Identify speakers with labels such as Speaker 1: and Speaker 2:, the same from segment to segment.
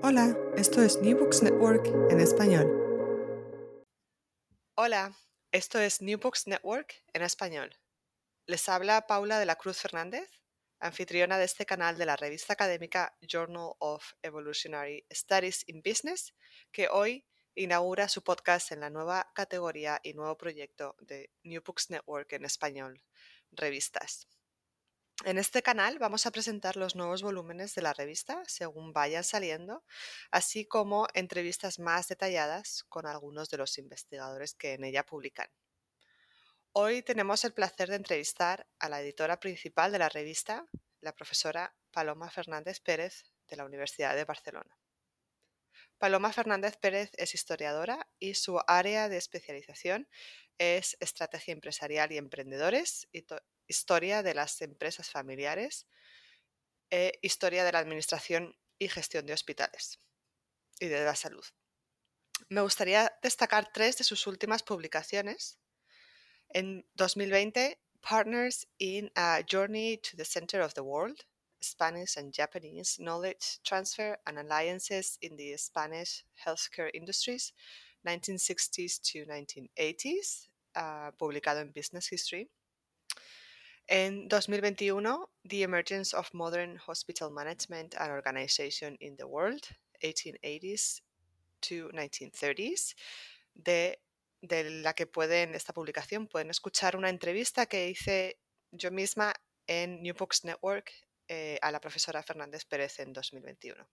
Speaker 1: Hola, esto es New Books Network en español.
Speaker 2: Hola, esto es New Books Network en español. Les habla Paula de la Cruz Fernández, anfitriona de este canal de la revista académica Journal of Evolutionary Studies in Business, que hoy inaugura su podcast en la nueva categoría y nuevo proyecto de New Books Network en español, revistas. En este canal vamos a presentar los nuevos volúmenes de la revista según vayan saliendo, así como entrevistas más detalladas con algunos de los investigadores que en ella publican. Hoy tenemos el placer de entrevistar a la editora principal de la revista, la profesora Paloma Fernández Pérez de la Universidad de Barcelona. Paloma Fernández Pérez es historiadora y su área de especialización es estrategia empresarial y emprendedores, historia de las empresas familiares, e historia de la administración y gestión de hospitales y de la salud. Me gustaría destacar tres de sus últimas publicaciones. En 2020, Partners in a Journey to the Center of the World, Spanish and Japanese Knowledge Transfer and Alliances in the Spanish Healthcare Industries, 1960s to 1980s, uh, publicado en Business History. En 2021, The Emergence of Modern Hospital Management and Organization in the World, 1880s to 1930s, de, de la que pueden, esta publicación, pueden escuchar una entrevista que hice yo misma en New Books Network eh, a la profesora Fernández Pérez en 2021.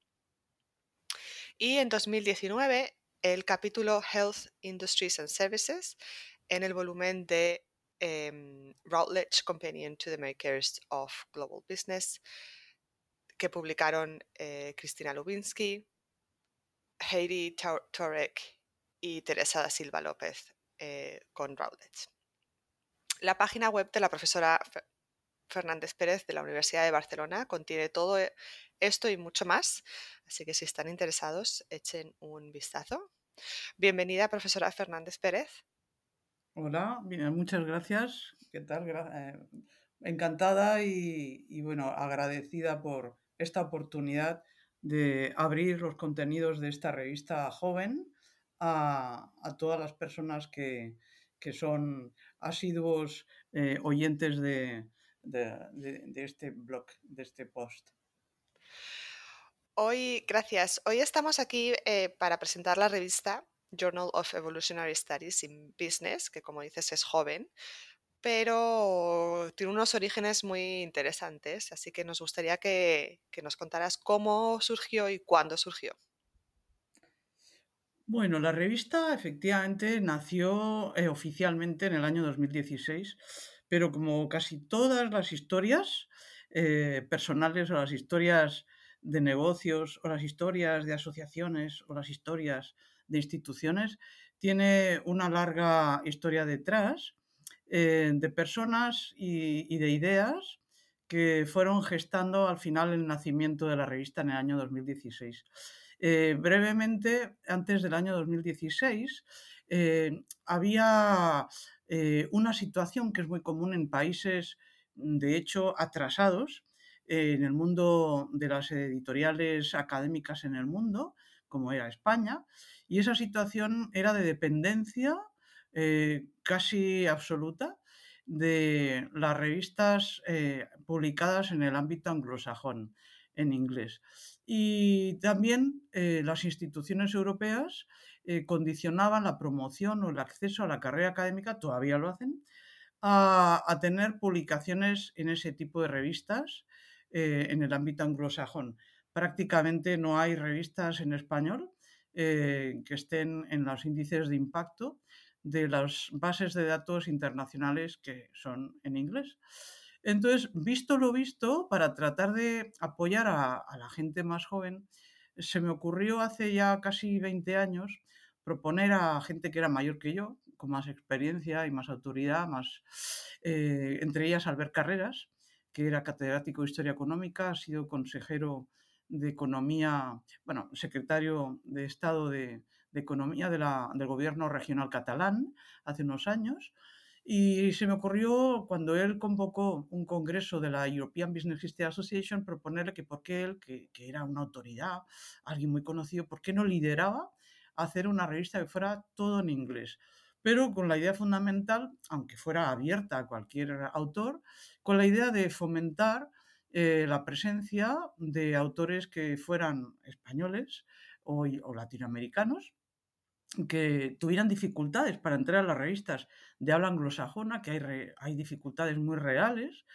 Speaker 2: Y en 2019, el capítulo Health Industries and Services en el volumen de um, Routledge Companion to the Makers of Global Business, que publicaron eh, Cristina Lubinsky, Heidi Torek y Teresa da Silva López eh, con Routledge. La página web de la profesora Fernández Pérez de la Universidad de Barcelona contiene todo e, esto y mucho más, así que si están interesados, echen un vistazo. Bienvenida, profesora Fernández Pérez.
Speaker 3: Hola, muchas gracias. ¿Qué tal? Eh, encantada y, bueno, agradecida por esta oportunidad de abrir los contenidos de esta revista joven a, todas las personas que, son asiduos eh, oyentes de, este blog, de este post.
Speaker 2: Hoy, gracias. Hoy estamos aquí eh, para presentar la revista Journal of Evolutionary Studies in Business, que como dices es joven, pero tiene unos orígenes muy interesantes, así que nos gustaría que, nos contaras cómo surgió y cuándo surgió.
Speaker 3: Bueno, la revista efectivamente nació eh, oficialmente en el año 2016, pero como casi todas las historias eh, personales o las historias de negocios o las historias de asociaciones o las historias de instituciones, tiene una larga historia detrás eh, de personas y, de ideas que fueron gestando al final el nacimiento de la revista en el año 2016. Eh, brevemente, antes del año 2016, eh, había una situación que es muy común en países, de hecho, atrasados en el mundo de las editoriales académicas en el mundo, como era España, y esa situación era de dependencia eh, casi absoluta de las revistas eh, publicadas en el ámbito anglosajón, en inglés. Y también eh, las instituciones europeas condicionaban la promoción o el acceso a la carrera académica, todavía lo hacen, a, tener publicaciones en ese tipo de revistas en el ámbito anglosajón. Prácticamente no hay revistas en español que estén en los índices de impacto de las bases de datos internacionales que son en inglés. Entonces, visto lo visto, para tratar de apoyar a, la gente más joven, se me ocurrió hace ya casi 20 años proponer a gente que era mayor que yo, con más experiencia y más autoridad, más, eh, entre ellas Albert Carreras, que era catedrático de Historia Económica, ha sido consejero de Economía, bueno, secretario de Estado de, Economía del Gobierno Regional Catalán hace unos años, y se me ocurrió cuando él convocó un congreso de la European Business History Association proponerle que por qué él, que, era una autoridad, alguien muy conocido, ¿por qué no lideraba hacer una revista que fuera todo en inglés? Pero con la idea fundamental, aunque fuera abierta a cualquier autor, con la idea de fomentar eh, la presencia de autores que fueran españoles o latinoamericanos que tuvieran dificultades para entrar a las revistas de habla anglosajona, que hay, hay dificultades muy reales,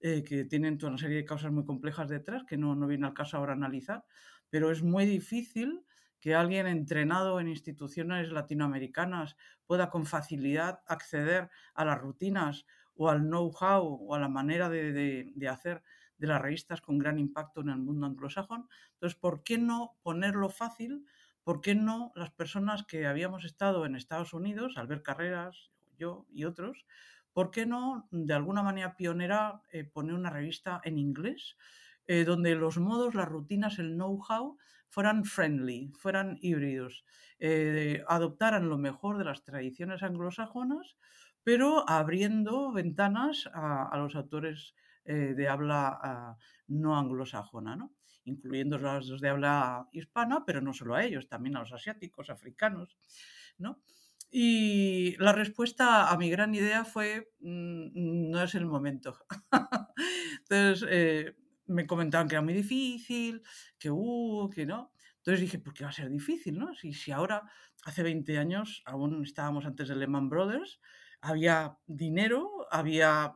Speaker 3: eh, que tienen toda una serie de causas muy complejas detrás, que no, no viene al caso ahora analizar, pero es muy difícil que alguien entrenado en instituciones latinoamericanas pueda con facilidad acceder a las rutinas o al know-how o a la manera de, de, de, hacer de las revistas con gran impacto en el mundo anglosajón. Entonces, ¿por qué no ponerlo fácil? ¿por qué no las personas que habíamos estado en Estados Unidos, Albert Carreras, yo y otros, ¿por qué no de alguna manera pionera eh, poner una revista en inglés? Eh, donde los modos, las rutinas, el know-how fueran friendly, fueran híbridos, eh, adoptaran lo mejor de las tradiciones anglosajonas, pero abriendo ventanas a, los autores de habla ah, no anglosajona. ¿no? incluyendo los de habla hispana, pero no solo a ellos, también a los asiáticos, africanos, ¿no? Y la respuesta a mi gran idea fue, mm, no es el momento. Entonces, eh, me comentaban que era muy difícil, que uh, que no. Entonces dije, ¿por qué va a ser difícil, no? Si, si ahora, hace 20 años, aún estábamos antes de Lehman Brothers, había dinero, había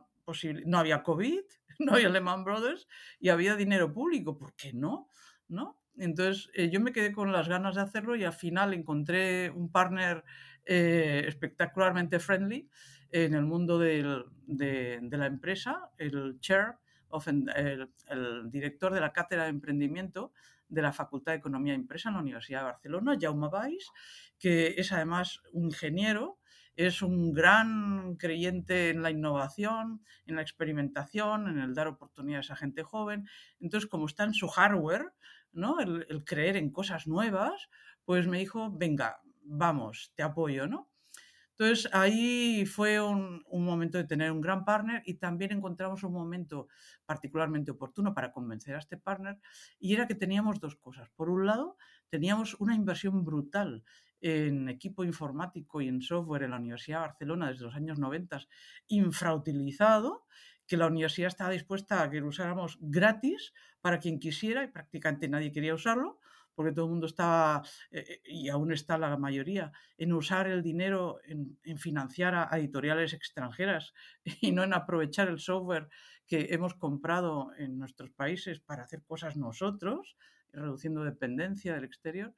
Speaker 3: no había COVID, no había Lehman Brothers y había dinero público, ¿por qué no? ¿No? Entonces eh, yo me quedé con las ganas de hacerlo y al final encontré un partner eh, espectacularmente friendly en el mundo de, la empresa, el chair, of, el, director de la cátedra de emprendimiento de la Facultad de Economía e Empresa en la Universidad de Barcelona, Jaume Valls, que es además un ingeniero es un gran creyente en la innovación, en la experimentación, en el dar oportunidades a gente joven. Entonces, como está en su hardware, ¿no? El, creer en cosas nuevas, pues me dijo, venga, vamos, te apoyo, ¿no? Entonces ahí fue un, momento de tener un gran partner y también encontramos un momento particularmente oportuno para convencer a este partner y era que teníamos dos cosas. Por un lado, teníamos una inversión brutal en equipo informático y en software en la Universidad de Barcelona desde los años 90 infrautilizado, que la universidad estaba dispuesta a que lo usáramos gratis para quien quisiera y prácticamente nadie quería usarlo, porque todo el mundo estaba, eh, eh, y aún está la mayoría, en usar el dinero en, financiar a, editoriales extranjeras y no en aprovechar el software que hemos comprado en nuestros países para hacer cosas nosotros, reduciendo dependencia del exterior.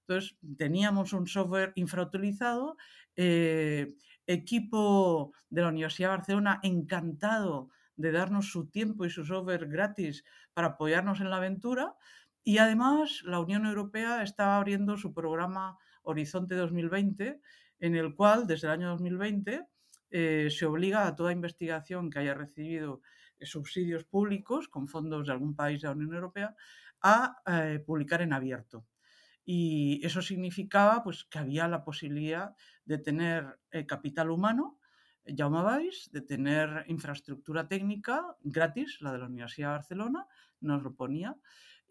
Speaker 3: Entonces, teníamos un software infrautilizado, eh, equipo de la Universidad de Barcelona encantado de darnos su tiempo y su software gratis para apoyarnos en la aventura. Y además, la Unión Europea estaba abriendo su programa Horizonte 2020, en el cual, desde el año 2020, eh, se obliga a toda investigación que haya recibido eh, subsidios públicos con fondos de algún país de la Unión Europea a publicar en abierto. Y eso significaba pues, que había la posibilidad de tener eh, capital humano, llamabais, de tener infraestructura técnica gratis, la de la Universidad de Barcelona, nos lo ponía.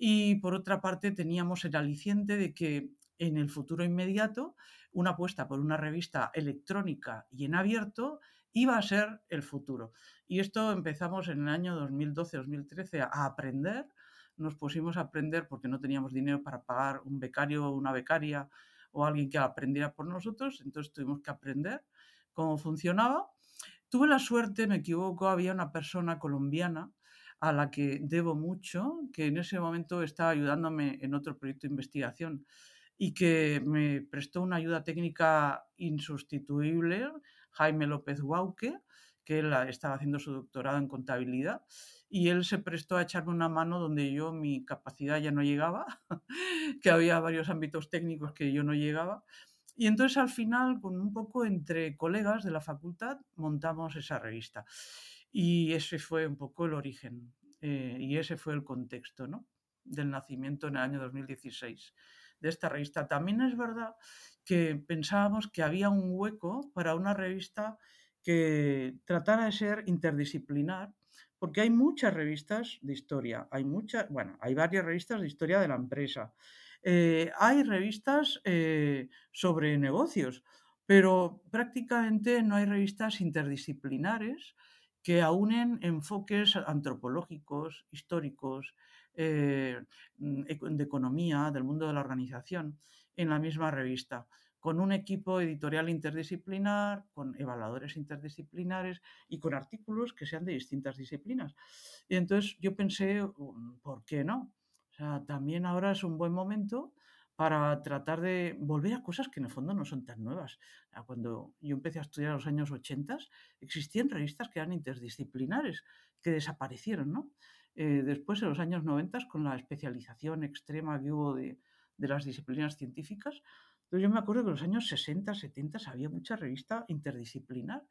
Speaker 3: Y por otra parte teníamos el aliciente de que en el futuro inmediato una apuesta por una revista electrónica y en abierto iba a ser el futuro. Y esto empezamos en el año 2012-2013 a aprender nos pusimos a aprender porque no teníamos dinero para pagar un becario o una becaria o alguien que aprendiera por nosotros, entonces tuvimos que aprender cómo funcionaba. Tuve la suerte, me equivoco, había una persona colombiana a la que debo mucho, que en ese momento estaba ayudándome en otro proyecto de investigación y que me prestó una ayuda técnica insustituible, Jaime López Guauque, que él estaba haciendo su doctorado en contabilidad y él se prestó a echarme una mano donde yo mi capacidad ya no llegaba, que había varios ámbitos técnicos que yo no llegaba. Y entonces al final, con un poco entre colegas de la facultad, montamos esa revista. Y ese fue un poco el origen eh, y ese fue el contexto ¿no? del nacimiento en el año 2016 de esta revista. También es verdad que pensábamos que había un hueco para una revista que tratara de ser interdisciplinar, porque hay muchas revistas de historia, hay muchas, bueno, hay varias revistas de historia de la empresa, eh, hay revistas eh, sobre negocios, pero prácticamente no hay revistas interdisciplinares que aunen enfoques antropológicos, históricos, eh, mm, de economía, del mundo de la organización, en la misma revista con un equipo editorial interdisciplinar, con evaluadores interdisciplinares y con artículos que sean de distintas disciplinas. Y entonces yo pensé, mm, ¿por qué no? O sea, también ahora es un buen momento para tratar de volver a cosas que en el fondo no son tan nuevas. Cuando yo empecé a estudiar en los años 80, existían revistas que eran interdisciplinares, que desaparecieron, ¿no? Eh, después, en los años 90, con la especialización extrema que hubo de las disciplinas científicas, yo me acuerdo que en los años 60, 70 había mucha revista interdisciplinar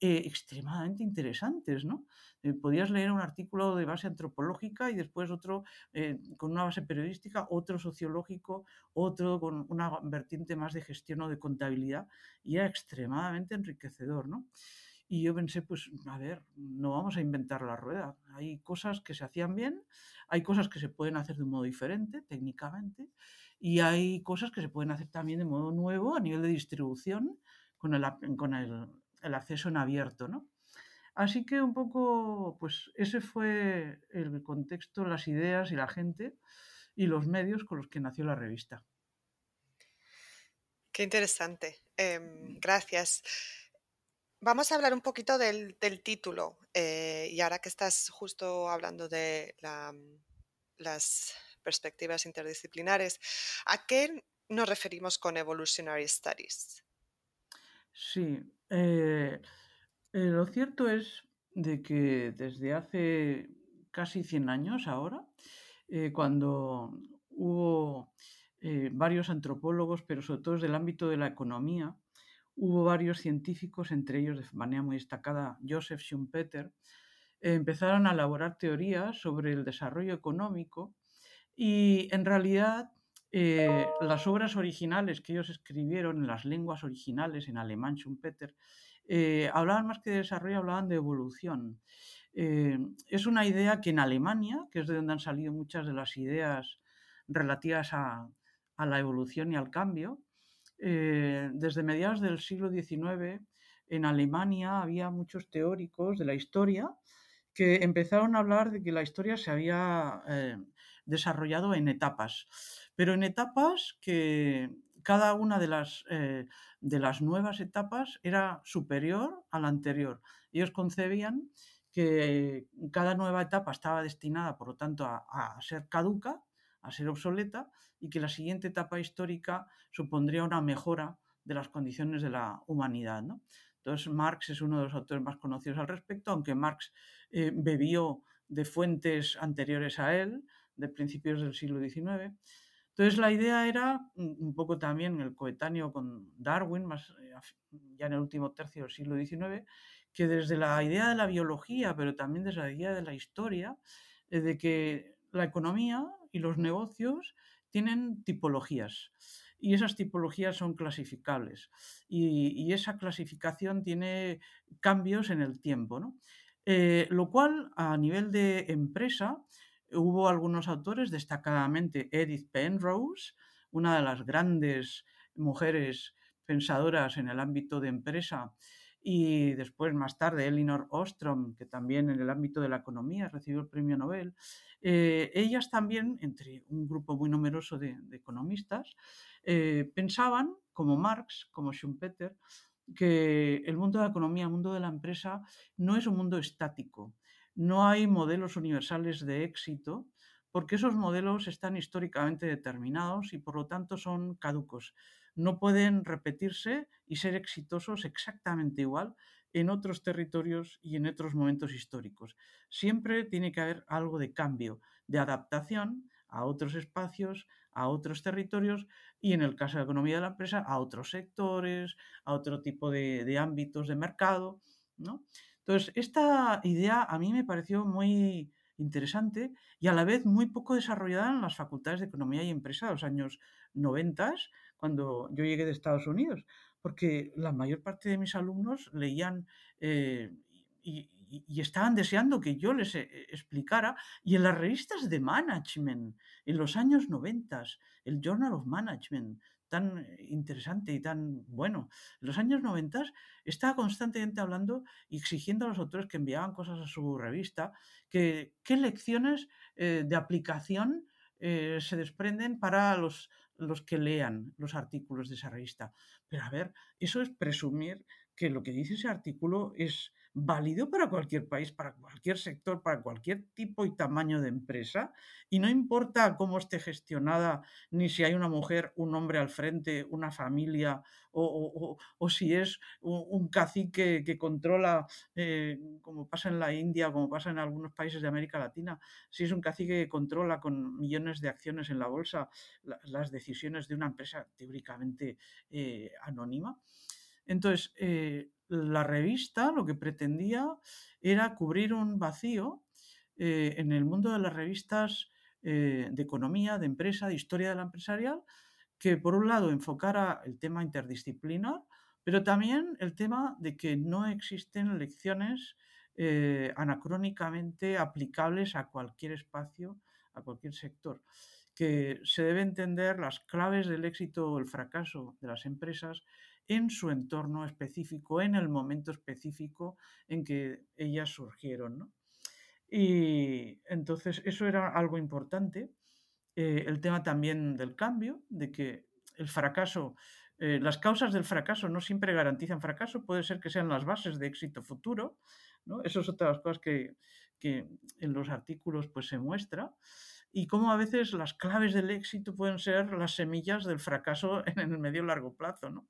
Speaker 3: eh, extremadamente interesantes, ¿no? Eh, podías leer un artículo de base antropológica y después otro eh, con una base periodística, otro sociológico, otro con una vertiente más de gestión o de contabilidad y era extremadamente enriquecedor, ¿no? Y yo pensé, pues, a ver, no vamos a inventar la rueda. Hay cosas que se hacían bien, hay cosas que se pueden hacer de un modo diferente, técnicamente, y hay cosas que se pueden hacer también de modo nuevo a nivel de distribución con el, con el, acceso en abierto, ¿no? Así que un poco, pues ese fue el contexto, las ideas y la gente y los medios con los que nació la revista.
Speaker 2: Qué interesante. Em, gracias. Vamos a hablar un poquito del, del título. Eh, y ahora que estás justo hablando de la, las perspectivas interdisciplinares. ¿A qué nos referimos con Evolutionary Studies?
Speaker 3: Sí, eh, eh, lo cierto es de que desde hace casi 100 años ahora, eh, cuando hubo varios antropólogos, pero sobre todo desde el ámbito de la economía, hubo varios científicos, entre ellos de manera muy destacada Joseph Schumpeter, empezaron a elaborar teorías sobre el desarrollo económico y en realidad eh, las obras originales que ellos escribieron en las lenguas originales, en alemán, Schumpeter, eh, hablaban más que de desarrollo, hablaban de evolución. Eh, es una idea que en Alemania, que es de donde han salido muchas de las ideas relativas a, a la evolución y al cambio, desde mediados del siglo XIX en Alemania había muchos teóricos de la historia que empezaron a hablar de que la historia se había desarrollado en etapas, pero en etapas que cada una de las, eh, de las nuevas etapas era superior a la anterior. Ellos concebían que cada nueva etapa estaba destinada, por lo tanto, a, ser caduca, a ser obsoleta, y que la siguiente etapa histórica supondría una mejora de las condiciones de la humanidad. Entonces, Marx es uno de los autores más conocidos al respecto, aunque Marx eh, bebió de fuentes anteriores a él, de principios del siglo XIX. Entonces la idea era, un poco también el coetáneo con Darwin, más eh, ya en el último tercio del siglo XIX, que desde la idea de la biología, pero también desde la idea de la historia, eh, de que la economía y los negocios tienen tipologías y esas tipologías son clasificables y, esa clasificación tiene cambios en el tiempo, ¿no? Eh, lo cual a nivel de empresa Hubo algunos autores, destacadamente Edith Penrose, una de las grandes mujeres pensadoras en el ámbito de empresa, y después más tarde Elinor Ostrom, que también en el ámbito de la economía recibió el premio Nobel, eh, ellas también, entre un grupo muy numeroso de, economistas, eh, pensaban, como Marx, como Schumpeter, que el mundo de la economía, el mundo de la empresa, no es un mundo estático. No hay modelos universales de éxito, porque esos modelos están históricamente determinados y por lo tanto son caducos no pueden repetirse y ser exitosos exactamente igual en otros territorios y en otros momentos históricos. Siempre tiene que haber algo de cambio, de adaptación a otros espacios, a otros territorios y en el caso de la economía de la empresa, a otros sectores, a otro tipo de, ámbitos de mercado. ¿no? Entonces, esta idea a mí me pareció muy interesante y a la vez muy poco desarrollada en las facultades de economía y empresa de los años 90 cuando yo llegué de Estados Unidos, porque la mayor parte de mis alumnos leían eh, y, estaban deseando que yo les eh, explicara, y en las revistas de management, en los años 90, el Journal of Management, tan interesante y tan bueno. En los años 90 estaba constantemente hablando y exigiendo a los autores que enviaban cosas a su revista, que qué lecciones eh, de aplicación se desprenden para los los que lean los artículos de esa revista. Pero a ver, eso es presumir que lo que dice ese artículo es válido para cualquier país, para cualquier sector, para cualquier tipo y tamaño de empresa, y no importa cómo esté gestionada, ni si hay una mujer, un hombre al frente, una familia, o, si es un, cacique que controla, eh, como pasa en la India, como pasa en algunos países de América Latina, si es un cacique que controla con millones de acciones en la bolsa las decisiones de una empresa teóricamente eh, anónima. Entonces, eh, la revista lo que pretendía era cubrir un vacío eh, en el mundo de las revistas eh, de economía, de empresa, de historia de la empresarial, que por un lado enfocara el tema interdisciplinar, pero también el tema de que no existen lecciones anacrónicamente aplicables a cualquier espacio, a cualquier sector. Que se debe entender las claves del éxito o el fracaso de las empresas en su entorno específico, en el momento específico en que ellas surgieron. Y entonces eso era algo importante. Eh, el tema también del cambio, de que el fracaso, eh, las causas del fracaso no siempre garantizan fracaso, puede ser que sean las bases de éxito futuro. ¿no? Eso es otra de las cosas que, que en los artículos pues, se muestra y cómo a veces las claves del éxito pueden ser las semillas del fracaso en el medio largo plazo. ¿no?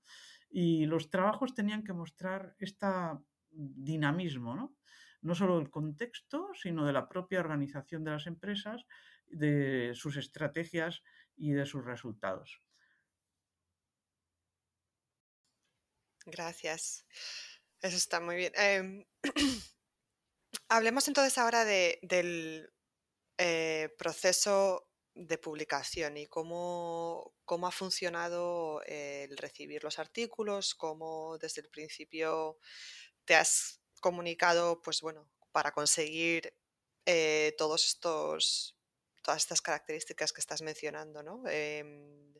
Speaker 3: Y los trabajos tenían que mostrar este dinamismo, ¿no? no solo del contexto, sino de la propia organización de las empresas, de sus estrategias y de sus resultados.
Speaker 2: Gracias. Eso está muy bien. Em, hablemos entonces ahora del eh, proceso de publicación y cómo, cómo ha funcionado el recibir los artículos, cómo desde el principio te has comunicado, pues bueno, para conseguir eh, todos estos, todas estas características que estás mencionando, ¿no? Em,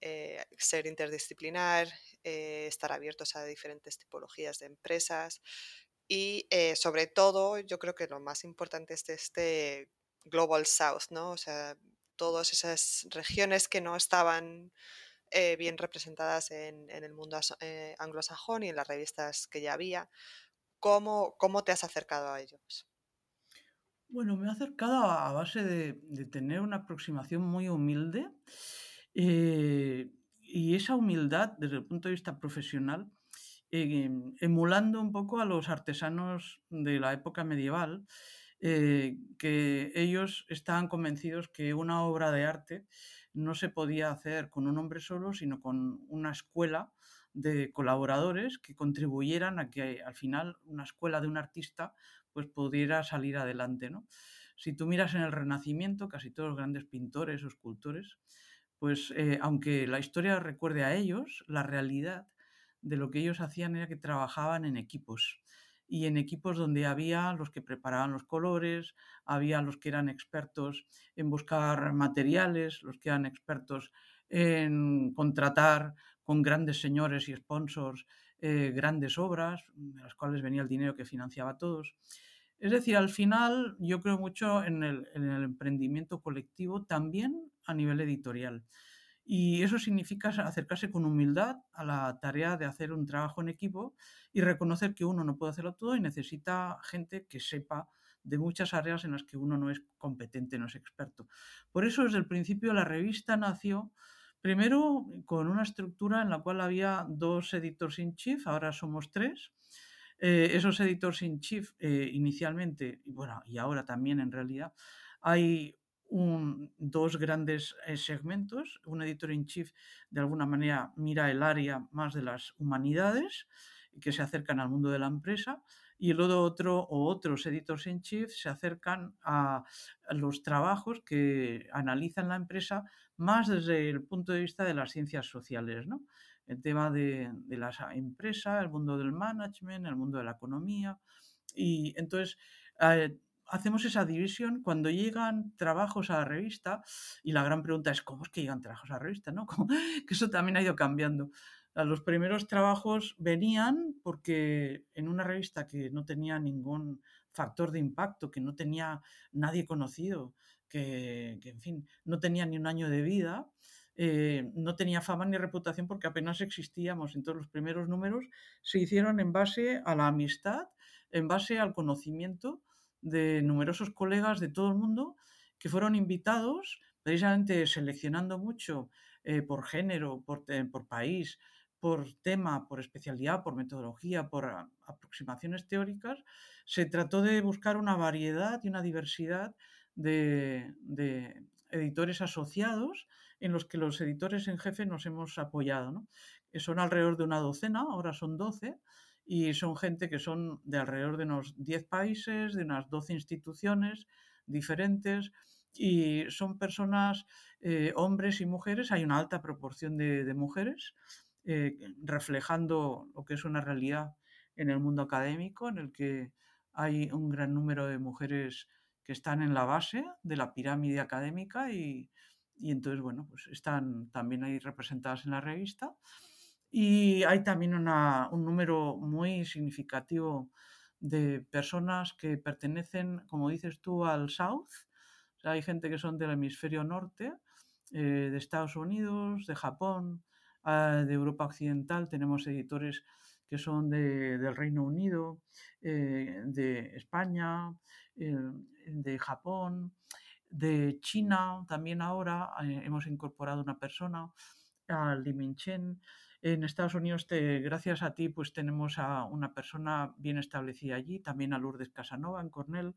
Speaker 2: eh, ser interdisciplinar, eh, estar abiertos a diferentes tipologías de empresas y sobre todo yo creo que lo más importante es este Global South, ¿no? Todas esas regiones que no estaban eh, bien representadas en, el mundo eh, anglosajón y en las revistas que ya había. ¿Cómo, cómo te has acercado a ellos?
Speaker 3: Bueno, me he acercado a, base de, tener una aproximación muy humilde eh, y esa humildad desde el punto de vista profesional, emulando un poco a los artesanos de la época medieval, eh, que ellos estaban convencidos que una obra de arte no se podía hacer con un hombre solo, sino con una escuela de colaboradores que contribuyeran a que al final una escuela de un artista pues pudiera salir adelante. ¿no? Si tú miras en el Renacimiento, casi todos los grandes pintores o escultores, pues eh, aunque la historia recuerde a ellos, la realidad de lo que ellos hacían era que trabajaban en equipos y en equipos donde había los que preparaban los colores, había los que eran expertos en buscar materiales, los que eran expertos en contratar con grandes señores y sponsors eh, grandes obras, de las cuales venía el dinero que financiaba a todos. Es decir, al final yo creo mucho en el, emprendimiento colectivo, también a nivel editorial. Y eso significa acercarse con humildad a la tarea de hacer un trabajo en equipo y reconocer que uno no puede hacerlo todo y necesita gente que sepa de muchas áreas en las que uno no es competente, no es experto. Por eso desde el principio la revista nació primero con una estructura en la cual había dos editors in chief, ahora somos tres, eh, esos editors in chief eh, inicialmente, y bueno, y ahora también en realidad, hay dos grandes eh, segmentos. Un editor in chief de alguna manera mira el área más de las humanidades que se acercan al mundo de la empresa y el otro o otros editors in chief se acercan a los trabajos que analizan la empresa más desde el punto de vista de las ciencias sociales, ¿no? el tema de, la empresa, el mundo del management, el mundo de la economía. Y entonces eh, hacemos esa división cuando llegan trabajos a la revista y la gran pregunta es cómo es que llegan trabajos a la revista, ¿no? que eso también ha ido cambiando. Los primeros trabajos venían porque en una revista que no tenía ningún factor de impacto, que no tenía nadie conocido, que, en fin, no tenía ni un año de vida, eh, no tenía fama ni reputación porque apenas existíamos. Entonces los primeros números se hicieron en base a la amistad, en base al conocimiento de numerosos colegas de todo el mundo que fueron invitados, precisamente seleccionando mucho eh, por género, por, por, país, por tema, por especialidad, por metodología, por aproximaciones teóricas, se trató de buscar una variedad y una diversidad de, de editores asociados en los que los editores en jefe nos hemos apoyado. ¿no? Son alrededor de una docena, ahora son 12, y son gente que son de alrededor de unos 10 países, de unas 12 instituciones diferentes, y son personas, eh, hombres y mujeres, hay una alta proporción de, mujeres, eh, reflejando lo que es una realidad en el mundo académico, en el que hay un gran número de mujeres que están en la base de la pirámide académica y, y entonces, bueno, pues están también ahí representadas en la revista. Y hay también un número muy significativo de personas que pertenecen, como dices tú, al South. hay gente que son del hemisferio norte, eh, de Estados Unidos, de Japón, ah, de Europa Occidental. Tenemos editores que son del Reino Unido, eh, de España, eh, de Japón de China también ahora hemos incorporado una persona, a Li Chen. En Estados Unidos, gracias a ti, pues tenemos a una persona bien establecida allí, también a Lourdes Casanova en Cornell,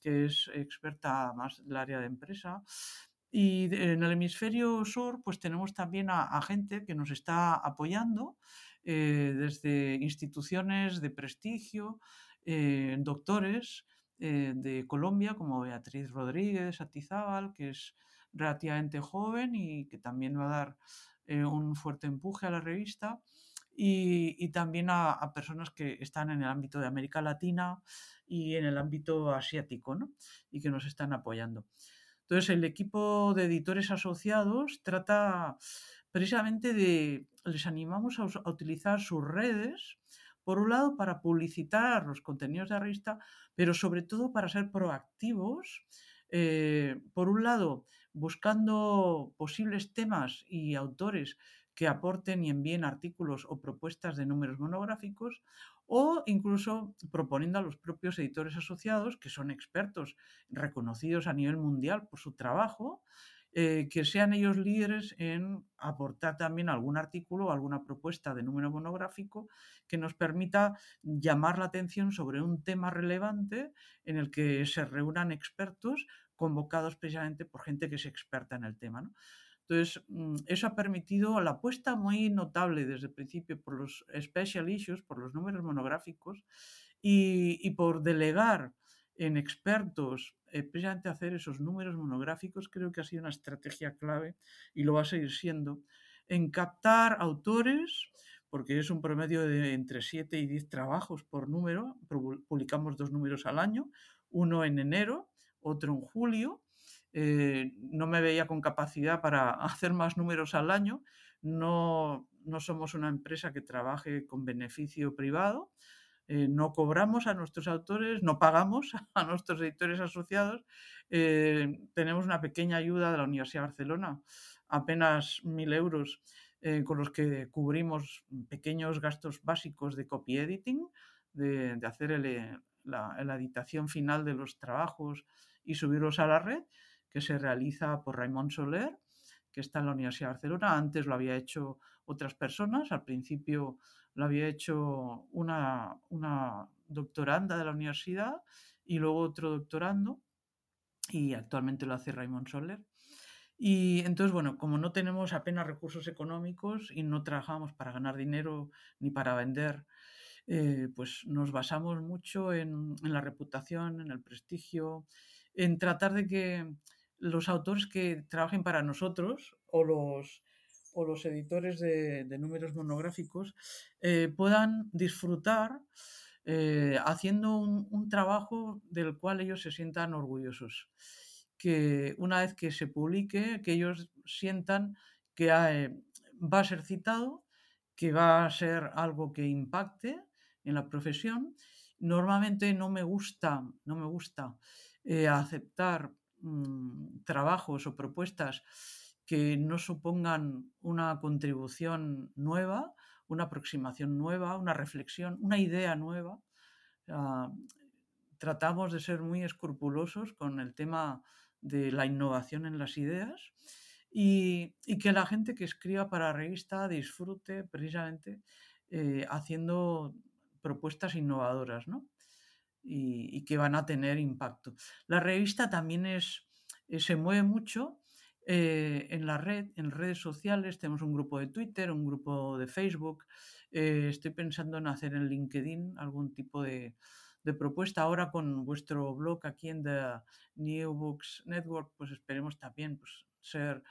Speaker 3: que es experta más del área de empresa. Y en el hemisferio sur, pues tenemos también a, gente que nos está apoyando eh, desde instituciones de prestigio, eh, doctores, eh, de Colombia, como Beatriz Rodríguez Atizábal, que es relativamente joven y que también va a dar eh, un fuerte empuje a la revista. Y, también a, personas que están en el ámbito de América Latina y en el ámbito asiático, ¿no? Y que nos están apoyando. Entonces, el equipo de editores asociados trata precisamente de, les animamos a, utilizar sus redes por un lado, para publicitar los contenidos de la revista, pero sobre todo para ser proactivos. Eh, por un lado, buscando posibles temas y autores que aporten y envíen artículos o propuestas de números monográficos, o incluso proponiendo a los propios editores asociados, que son expertos reconocidos a nivel mundial por su trabajo, eh, que sean ellos líderes en aportar también algún artículo o alguna propuesta de número monográfico que nos permita llamar la atención sobre un tema relevante en el que se reúnan expertos convocados precisamente por gente que es experta en el tema. Entonces, mm, eso ha permitido la apuesta muy notable desde el principio por los special issues, por los números monográficos y por delegar en expertos, eh, precisamente hacer esos números monográficos, creo que ha sido una estrategia clave y lo va a seguir siendo, en captar autores, porque es un promedio de entre 7 y 10 trabajos por número, publicamos dos números al año, uno en enero, otro en julio. Eh, no me veía con capacidad para hacer más números al año, no, no somos una empresa que trabaje con beneficio privado, eh, no cobramos a nuestros autores, no pagamos a nuestros editores asociados. Eh, tenemos una pequeña ayuda de la Universidad de Barcelona, apenas mil euros, con los que cubrimos pequeños gastos básicos de copy editing, de, hacer la, la, editación final de los trabajos y subirlos a la red, que se realiza por Raymond Soler que está en la Universidad de Barcelona. Antes lo había hecho otras personas. Al principio lo había hecho una, una doctoranda de la universidad y luego otro doctorando. Y actualmente lo hace Raymond Soler. Y entonces, bueno, como no tenemos apenas recursos económicos y no trabajamos para ganar dinero ni para vender, eh, pues nos basamos mucho en, en, la reputación, en el prestigio, en tratar de que los autores que trabajen para nosotros o los, o los editores de, números monográficos eh, puedan disfrutar eh, haciendo un, trabajo del cual ellos se sientan orgullosos. Que una vez que se publique, que ellos sientan que eh, va a ser citado, que va a ser algo que impacte en la profesión. Normalmente no me gusta, no me gusta aceptar Mm, trabajos o propuestas que no supongan una contribución nueva, una aproximación nueva, una reflexión, una idea nueva. Ah, tratamos de ser muy escrupulosos con el tema de la innovación en las ideas y, que la gente que escriba para revista disfrute precisamente eh, haciendo propuestas innovadoras. ¿no? Y, que van a tener impacto. La revista también es, eh, se mueve mucho eh, en la red, en redes sociales. Tenemos un grupo de Twitter, un grupo de Facebook. Eh, estoy pensando en hacer en LinkedIn algún tipo de, propuesta. Ahora con vuestro blog aquí en The New Books Network, pues esperemos también pues, ser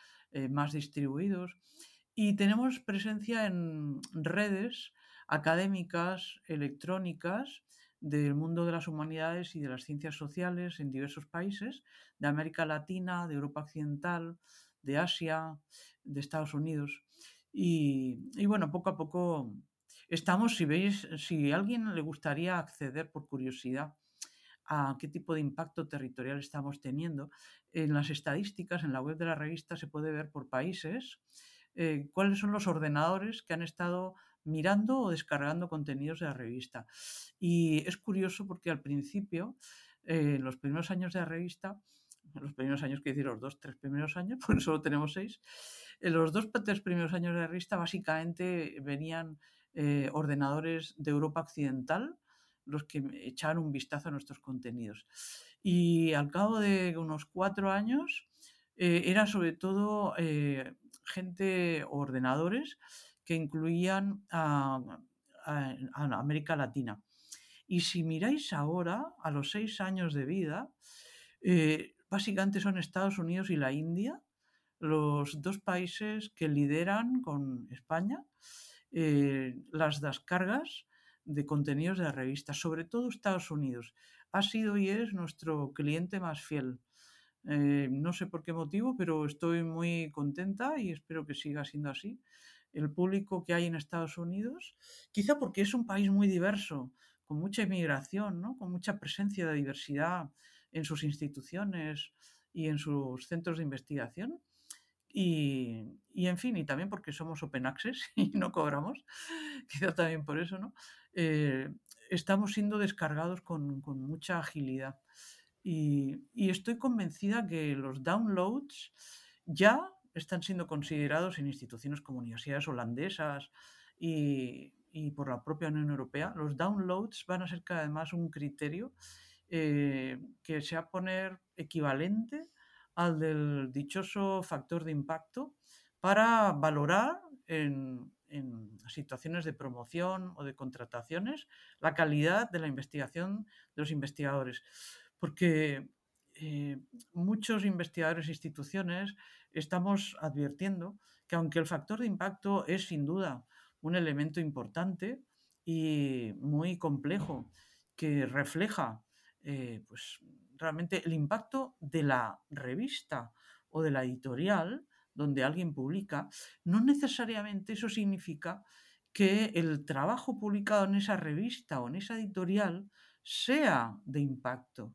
Speaker 3: más distribuidos. Y tenemos presencia en redes académicas, electrónicas, del mundo de las humanidades y de las ciencias sociales en diversos países, de América Latina, de Europa Occidental, de Asia, de Estados Unidos. Y, bueno, poco a poco estamos, si veis, si a alguien le gustaría acceder por curiosidad a qué tipo de impacto territorial estamos teniendo, en las estadísticas, en la web de la revista se puede ver por países eh, cuáles son los ordenadores que han estado mirando o descargando contenidos de la revista. Y es curioso porque al principio, en eh, los primeros años de la revista, los primeros años, quiero decir, los dos, tres primeros años, porque solo tenemos seis, en los dos, tres primeros años de la revista básicamente venían eh, ordenadores de Europa Occidental los que echaban un vistazo a nuestros contenidos. Y al cabo de unos cuatro años, eh, era sobre todo gente, ordenadores, que incluían a, América Latina. Y si miráis ahora, a los seis años de vida, eh, básicamente son Estados Unidos y la India los dos países que lideran con España eh, las descargas de contenidos de la revista, sobre todo Estados Unidos. Ha sido y es nuestro cliente más fiel. Eh, no sé por qué motivo, pero estoy muy contenta y espero que siga siendo así el público que hay en Estados Unidos, quizá porque es un país muy diverso, con mucha inmigración, ¿no? con mucha presencia de diversidad en sus instituciones y en sus centros de investigación. Y, en fin, y también porque somos open access y no cobramos, quizá también por eso, ¿no? Eh, estamos siendo descargados con, mucha agilidad. Y, y, estoy convencida que los downloads ya están siendo considerados en instituciones como universidades holandesas y, por la propia Unión Europea, los downloads van a ser cada vez más un criterio eh, que se va a poner equivalente al del dichoso factor de impacto para valorar en, en, situaciones de promoción o de contrataciones la calidad de la investigación de los investigadores. Porque eh, muchos investigadores e instituciones estamos advirtiendo que aunque el factor de impacto es sin duda un elemento importante y muy complejo que refleja eh, pues, realmente el impacto de la revista o de la editorial donde alguien publica, no necesariamente eso significa que el trabajo publicado en esa revista o en esa editorial sea de impacto.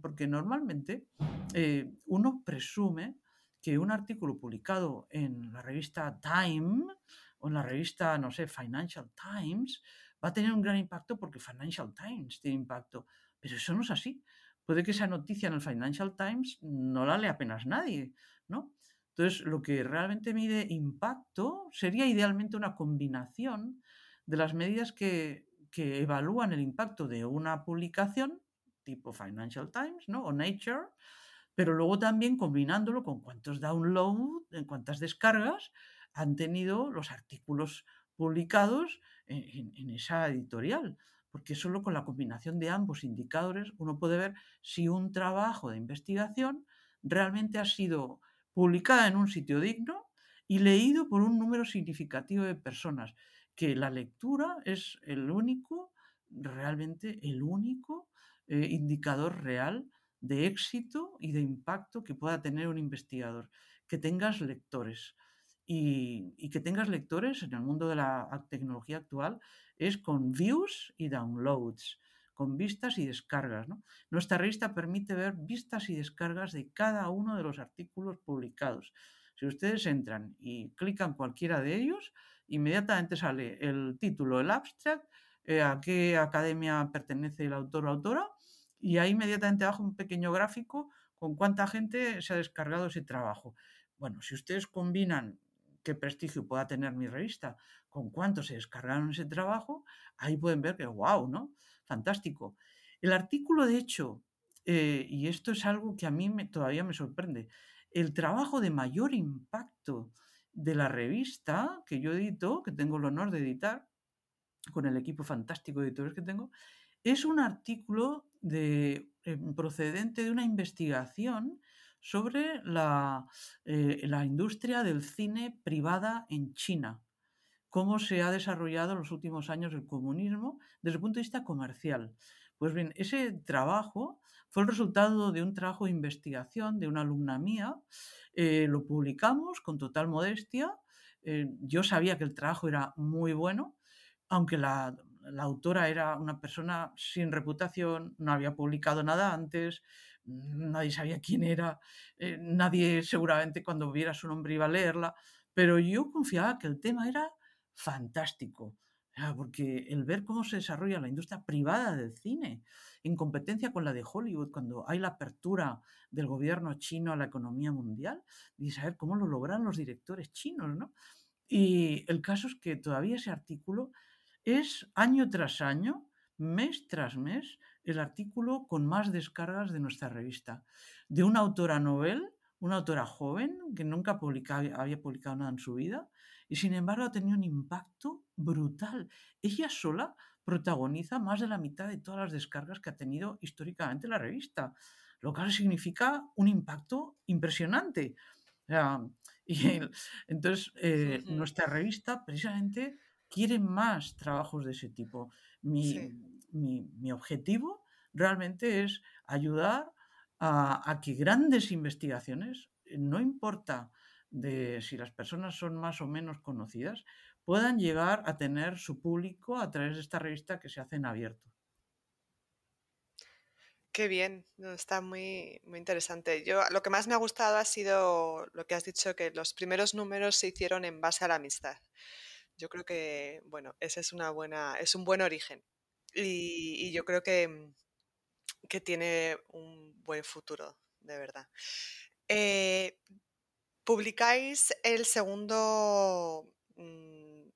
Speaker 3: Porque normalmente eh, uno presume que un artículo publicado en la revista Time o en la revista, no sé, Financial Times, va a tener un gran impacto porque Financial Times tiene impacto. Pero eso no es así. Puede que esa noticia en el Financial Times no la lea apenas nadie, ¿no? Entonces, lo que realmente mide impacto sería idealmente una combinación de las medidas que, evalúan el impacto de una publicación, tipo Financial Times ¿no? o Nature, pero luego también combinándolo con cuántos downloads, en cuántas descargas han tenido los artículos publicados en, esa editorial, porque solo con la combinación de ambos indicadores uno puede ver si un trabajo de investigación realmente ha sido publicado en un sitio digno y leído por un número significativo de personas, que la lectura es el único, realmente el único eh, indicador real de éxito y de impacto que pueda tener un investigador, que tengas lectores y, que tengas lectores en el mundo de la tecnología actual es con views y downloads, con vistas y descargas. Nuestra revista permite ver vistas y descargas de cada uno de los artículos publicados. Si ustedes entran y clican cualquiera de ellos, inmediatamente sale el título, el abstract, eh, a qué academia pertenece el autor o autora, y ahí inmediatamente abajo un pequeño gráfico con cuánta gente se ha descargado ese trabajo. Bueno, si ustedes combinan qué prestigio pueda tener mi revista, con cuánto se descargaron ese trabajo, ahí pueden ver que, wow, ¿no? Fantástico. El artículo, de hecho, eh, y esto es algo que a mí me, todavía me sorprende, el trabajo de mayor impacto de la revista que yo edito, que tengo el honor de editar, con el equipo fantástico de editores que tengo, es un artículo eh, procedente de una investigación sobre eh, la, industria del cine privada en China, cómo se ha desarrollado en los últimos años el comunismo desde el punto de vista comercial. Pues bien, ese trabajo fue el resultado de un trabajo de investigación de una alumna mía. Eh, lo publicamos con total modestia. Eh, yo sabía que el trabajo era muy bueno, aunque la, la, autora era una persona sin reputación, no había publicado nada antes, nadie sabía quién era, eh, nadie seguramente cuando viera su nombre iba a leerla, pero yo confiaba que el tema era fantástico, porque el ver cómo se desarrolla la industria privada del cine en competencia con la de Hollywood, cuando hay la apertura del gobierno chino a la economía mundial, y saber cómo lo logran los directores chinos, ¿no? Y el caso es que todavía ese artículo es año tras año, mes tras mes, el artículo con más descargas de nuestra revista. De una autora novel, una autora joven que nunca había publicado nada en su vida y sin embargo ha tenido un impacto brutal. Ella sola protagoniza más de la mitad de todas las descargas que ha tenido históricamente la revista, lo cual significa un impacto impresionante. y entonces, eh, nuestra revista precisamente quiere más trabajos de ese tipo. Mi, mi, objetivo realmente es ayudar a, que grandes investigaciones, no importa de si las personas son más o menos conocidas, puedan llegar a tener su público a través de esta revista que se hace en abierto.
Speaker 2: Qué bien, está muy, muy interesante. Yo lo que más me ha gustado ha sido lo que has dicho, que los primeros números se hicieron en base a la amistad. Yo creo que, bueno, ese es una buena, es un buen origen. Y, yo creo que, mm, que, tiene un buen futuro, de verdad. Eh, publicáis el segundo, mm,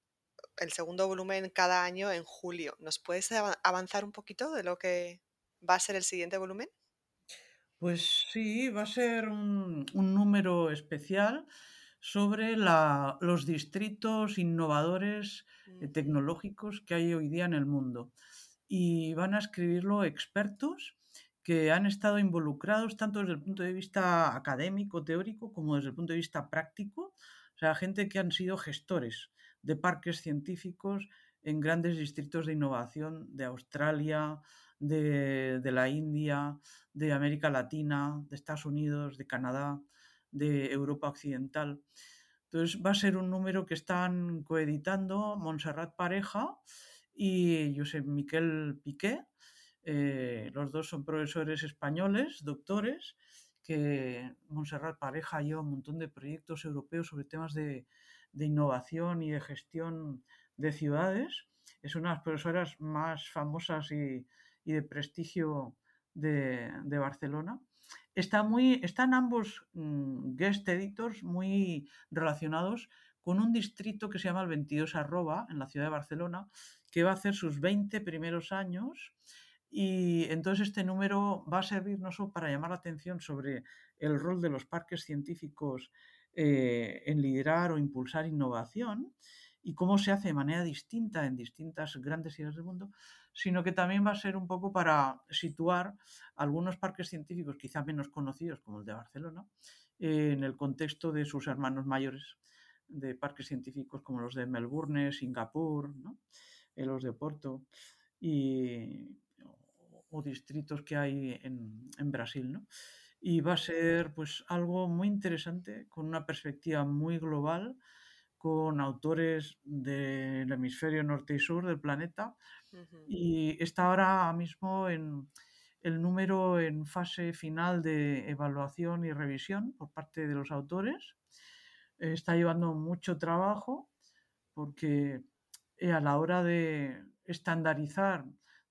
Speaker 2: el segundo volumen cada año en julio. ¿Nos puedes avanzar un poquito de lo que va a ser el siguiente volumen?
Speaker 3: Pues sí, va a ser un, un número especial sobre los distritos innovadores eh, tecnológicos que hay hoy día en el mundo. Y van a escribirlo expertos que han estado involucrados tanto desde el punto de vista académico, teórico, como desde el punto de vista práctico. O sea, gente que han sido gestores de parques científicos en grandes distritos de innovación de Australia, de, de la India, de América Latina, de Estados Unidos, de Canadá de Europa Occidental. Entonces va a ser un número que están coeditando Montserrat Pareja y Josep Miquel Piqué. Eh, los dos son profesores españoles, doctores, que Montserrat Pareja lleva un montón de proyectos europeos sobre temas de, innovación y de gestión de ciudades. Es una de las profesoras más famosas y, de prestigio de, de Barcelona muy, están ambos mm, guest editors muy relacionados con un distrito que se llama el 22 arroba en la ciudad de Barcelona, que va a hacer sus 20 primeros años. Y entonces este número va a servir no solo para llamar la atención sobre el rol de los parques científicos eh, en liderar o impulsar innovación y cómo se hace de manera distinta en distintas grandes ciudades del mundo, sino que también va a ser un poco para situar algunos parques científicos quizá menos conocidos, como el de Barcelona, en el contexto de sus hermanos mayores de parques científicos como los de Melbourne, Singapur, eh, los de Porto y, o, distritos que hay en, Brasil. Y va a ser pues, algo muy interesante, con una perspectiva muy global, con autores del hemisferio norte y sur del planeta, y está ahora mismo en el número en fase final de evaluación y revisión por parte de los autores. Está llevando mucho trabajo porque eh, a la hora de estandarizar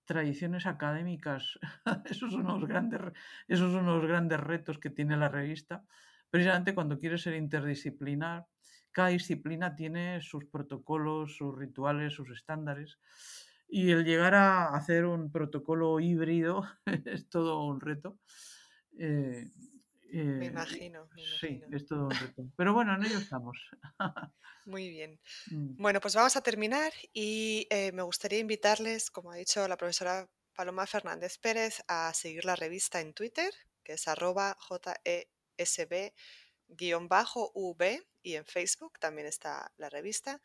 Speaker 3: tradiciones académicas, esos son los grandes, esos son los grandes retos que tiene la revista. Precisamente cuando quiere ser interdisciplinar, cada disciplina tiene sus protocolos, sus rituales, sus estándares. Y el llegar a hacer un protocolo híbrido es todo un reto.
Speaker 2: Eh, me eh, imagino,
Speaker 3: Sí, es todo un reto. Pero bueno, en ello estamos.
Speaker 2: Muy bien. Mm. Bueno, pues vamos a terminar y eh, me gustaría invitarles, como ha dicho la profesora Paloma Fernández Pérez, a seguir la revista en Twitter, que es arroba JESB-V, y en Facebook también está la revista.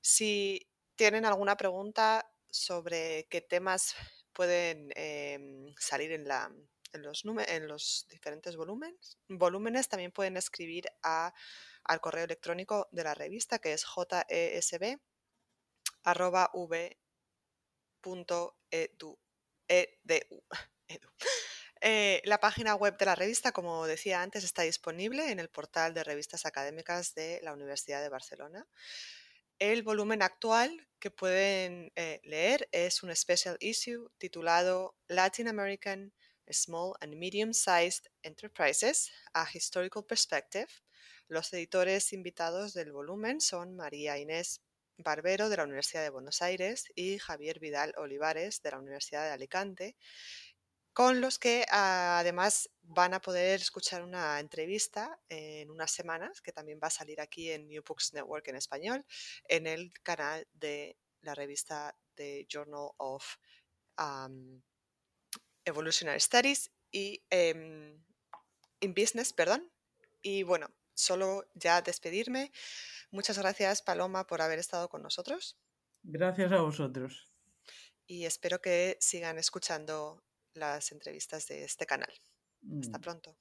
Speaker 2: Si tienen alguna pregunta sobre qué temas pueden em, salir en, la, en, los, en los diferentes volúmenes. volúmenes. También pueden escribir a, al correo electrónico de la revista que es jesb eh, la página web de la revista, como decía antes, está disponible en el portal de revistas académicas de la Universidad de Barcelona. El volumen actual que pueden eh, leer es un special issue titulado Latin American Small and Medium-Sized Enterprises, A Historical Perspective. Los editores invitados del volumen son María Inés Barbero de la Universidad de Buenos Aires y Javier Vidal Olivares de la Universidad de Alicante con los que ah, además van a poder escuchar una entrevista en unas semanas, que también va a salir aquí en New Books Network en español, en el canal de la revista de Journal of Evolutionary Studies y em, in Business, perdón. Y bueno, solo ya despedirme. Muchas gracias, Paloma, por haber estado con nosotros.
Speaker 3: Gracias a vosotros.
Speaker 2: Y espero que sigan escuchando las entrevistas de este canal. Hasta mm. pronto.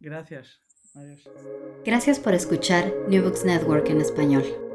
Speaker 3: Gracias. Adiós.
Speaker 4: Gracias por escuchar New Books Network en español.